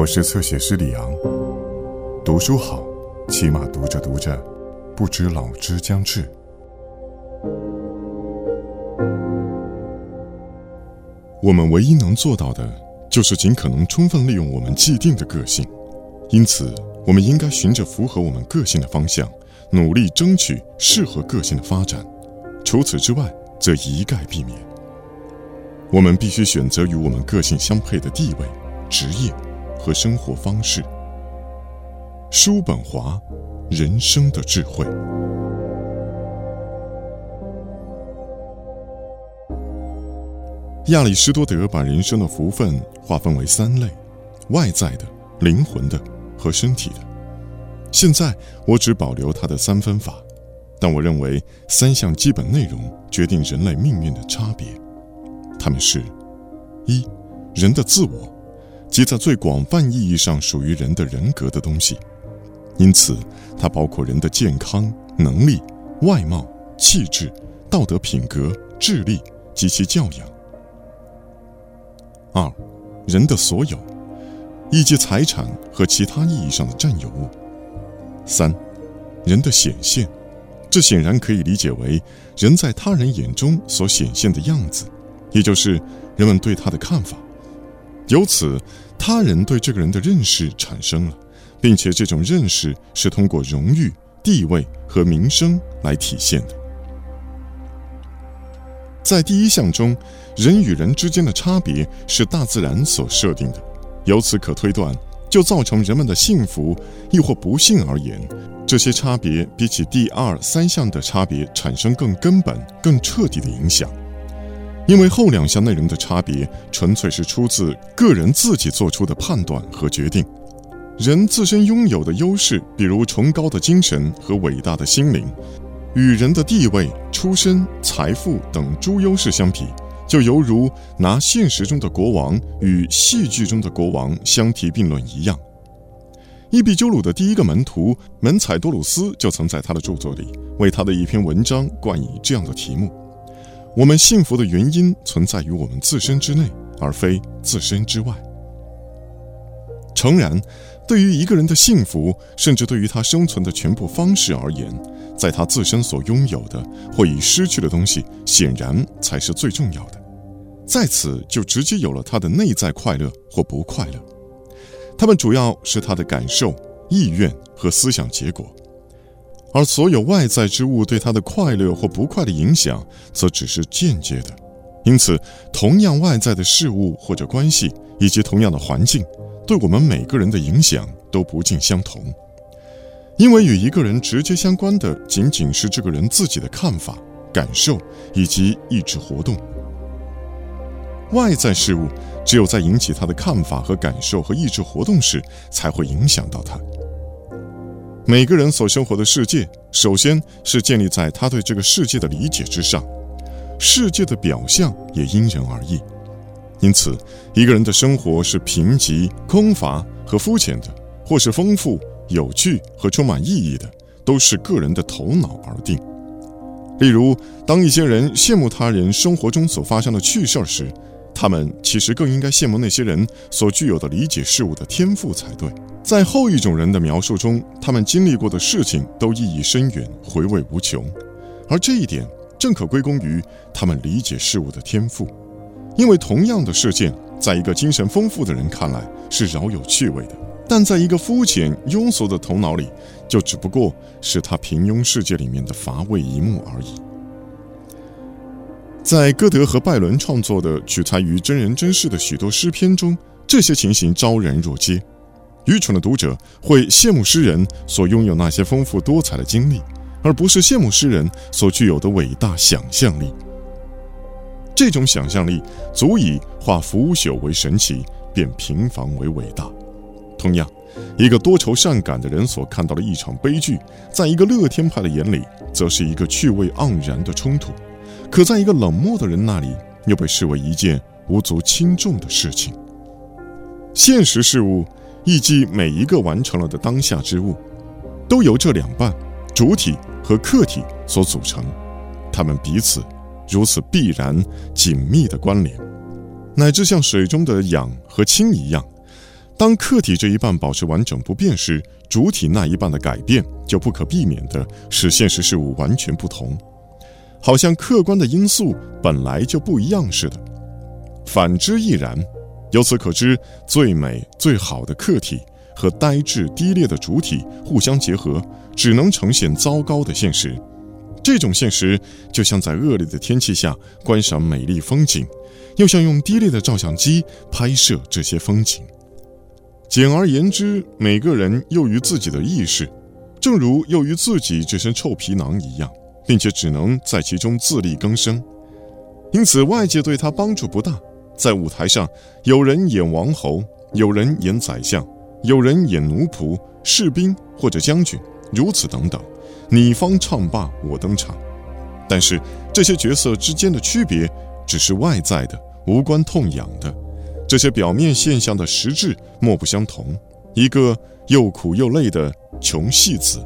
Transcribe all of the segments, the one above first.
我是侧写师李昂。读书好，起码读着读着，不知老之将至。我们唯一能做到的，就是尽可能充分利用我们既定的个性。因此，我们应该循着符合我们个性的方向，努力争取适合个性的发展。除此之外，则一概避免。我们必须选择与我们个性相配的地位、职业和生活方式。叔本华，人生的智慧。亚里士多德把人生的福分划分为三类：外在的、灵魂的和身体的。现在我只保留他的三分法，但我认为三项基本内容决定人类命运的差别。他们是：一、人的自我，即在最广泛意义上属于人的人格的东西，因此它包括人的健康、能力、外貌、气质、道德品格、智力及其教养；二、人的所有，以及财产和其他意义上的占有物；三、人的显现，这显然可以理解为人在他人眼中所显现的样子。也就是人们对他的看法，由此他人对这个人的认识产生了，并且这种认识是通过荣誉、地位和名声来体现的。在第一项中，人与人之间的差别是大自然所设定的，由此可推断，就造成人们的幸福亦或不幸而言，这些差别比起第二、三项的差别产生更根本、更彻底的影响。因为后两项内容的差别纯粹是出自个人自己做出的判断和决定。人自身拥有的优势，比如崇高的精神和伟大的心灵，与人的地位、出身、财富等诸优势相比，就犹如拿现实中的国王与戏剧中的国王相提并论一样。伊壁鸠鲁的第一个门徒门采多鲁斯就曾在他的著作里为他的一篇文章冠以这样的题目。我们幸福的原因存在于我们自身之内，而非自身之外。诚然，对于一个人的幸福，甚至对于他生存的全部方式而言，在他自身所拥有的或已失去的东西，显然才是最重要的。在此，就直接有了他的内在快乐或不快乐。他们主要是他的感受、意愿和思想结果。而所有外在之物对他的快乐或不快的影响，则只是间接的。因此，同样外在的事物或者关系，以及同样的环境，对我们每个人的影响都不尽相同。因为与一个人直接相关的，仅仅是这个人自己的看法、感受以及意志活动。外在事物只有在引起他的看法和感受和意志活动时，才会影响到他。每个人所生活的世界，首先是建立在他对这个世界的理解之上，世界的表象也因人而异。因此，一个人的生活是贫瘠、空乏和肤浅的，或是丰富、有趣和充满意义的，都是个人的头脑而定。例如，当一些人羡慕他人生活中所发生的趣事儿时，他们其实更应该羡慕那些人所具有的理解事物的天赋才对。在后一种人的描述中，他们经历过的事情都意义深远、回味无穷，而这一点正可归功于他们理解事物的天赋。因为同样的事件，在一个精神丰富的人看来是饶有趣味的，但在一个肤浅庸俗的头脑里，就只不过是他平庸世界里面的乏味一幕而已。在歌德和拜伦创作的取材于真人真事的许多诗篇中，这些情形昭然若揭。愚蠢的读者会羡慕诗人所拥有那些丰富多彩的经历，而不是羡慕诗人所具有的伟大想象力。这种想象力足以化腐朽为神奇，变平凡为伟大。同样，一个多愁善感的人所看到的一场悲剧，在一个乐天派的眼里，则是一个趣味盎然的冲突；可在一个冷漠的人那里，又被视为一件无足轻重的事情。现实事物。亦即每一个完成了的当下之物，都由这两半主体和客体所组成，它们彼此如此必然紧密的关联，乃至像水中的氧和氢一样，当客体这一半保持完整不变时，主体那一半的改变就不可避免地使现实事物完全不同，好像客观的因素本来就不一样似的。反之亦然。由此可知，最美最好的客体和呆滞低劣的主体互相结合，只能呈现糟糕的现实。这种现实就像在恶劣的天气下观赏美丽风景，又像用低劣的照相机拍摄这些风景。简而言之，每个人囿于自己的意识，正如囿于自己这身臭皮囊一样，并且只能在其中自力更生。因此，外界对他帮助不大。在舞台上，有人演王侯，有人演宰相，有人演奴仆、士兵或者将军，如此等等。你方唱罢我登场，但是这些角色之间的区别只是外在的，无关痛痒的。这些表面现象的实质莫不相同。一个又苦又累的穷戏子，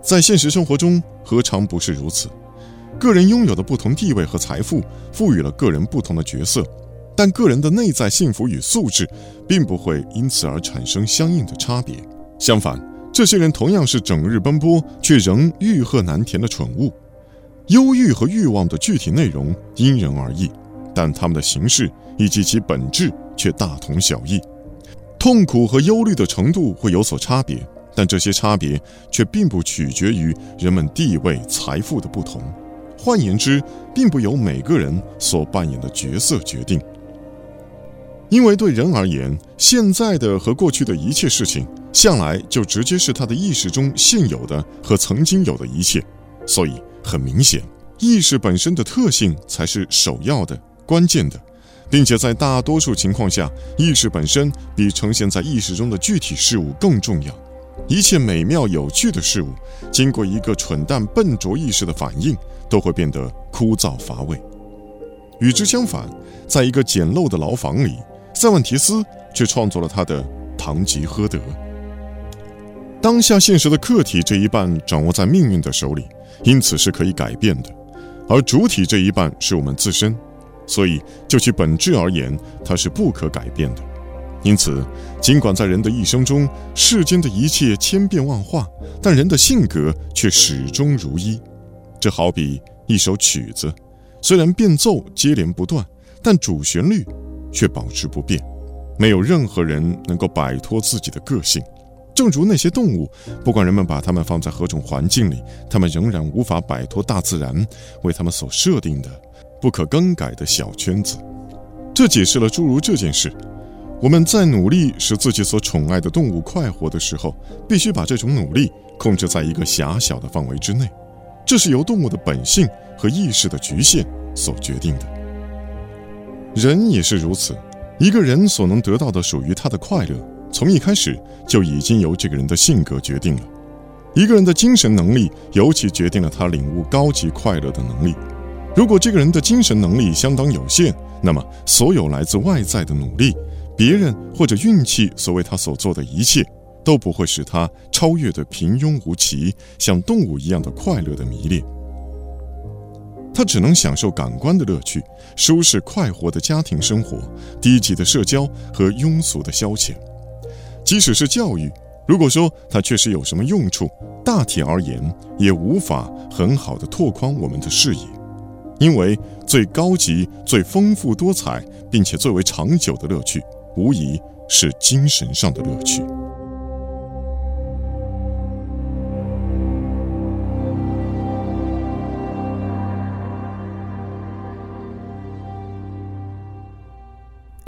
在现实生活中何尝不是如此？个人拥有的不同地位和财富，赋予了个人不同的角色，但个人的内在幸福与素质，并不会因此而产生相应的差别。相反，这些人同样是整日奔波却仍欲壑难填的蠢物。忧郁和欲望的具体内容因人而异，但他们的形式以及其本质却大同小异。痛苦和忧虑的程度会有所差别，但这些差别却并不取决于人们地位、财富的不同。换言之，并不由每个人所扮演的角色决定，因为对人而言，现在的和过去的一切事情，向来就直接是他的意识中现有的和曾经有的一切。所以，很明显，意识本身的特性才是首要的、关键的，并且在大多数情况下，意识本身比呈现在意识中的具体事物更重要。一切美妙有趣的事物，经过一个蠢蛋笨拙意识的反应。都会变得枯燥乏味。与之相反，在一个简陋的牢房里，塞万提斯却创作了他的《堂吉诃德》。当下现实的客体这一半掌握在命运的手里，因此是可以改变的；而主体这一半是我们自身，所以就其本质而言，它是不可改变的。因此，尽管在人的一生中，世间的一切千变万化，但人的性格却始终如一。这好比一首曲子，虽然变奏接连不断，但主旋律却保持不变。没有任何人能够摆脱自己的个性，正如那些动物，不管人们把它们放在何种环境里，它们仍然无法摆脱大自然为它们所设定的不可更改的小圈子。这解释了诸如这件事：我们在努力使自己所宠爱的动物快活的时候，必须把这种努力控制在一个狭小的范围之内。这是由动物的本性和意识的局限所决定的。人也是如此，一个人所能得到的属于他的快乐，从一开始就已经由这个人的性格决定了。一个人的精神能力尤其决定了他领悟高级快乐的能力。如果这个人的精神能力相当有限，那么所有来自外在的努力、别人或者运气所为他所做的一切。都不会使他超越的平庸无奇，像动物一样的快乐的迷恋。他只能享受感官的乐趣，舒适快活的家庭生活，低级的社交和庸俗的消遣。即使是教育，如果说它确实有什么用处，大体而言也无法很好的拓宽我们的视野，因为最高级、最丰富多彩，并且最为长久的乐趣，无疑是精神上的乐趣。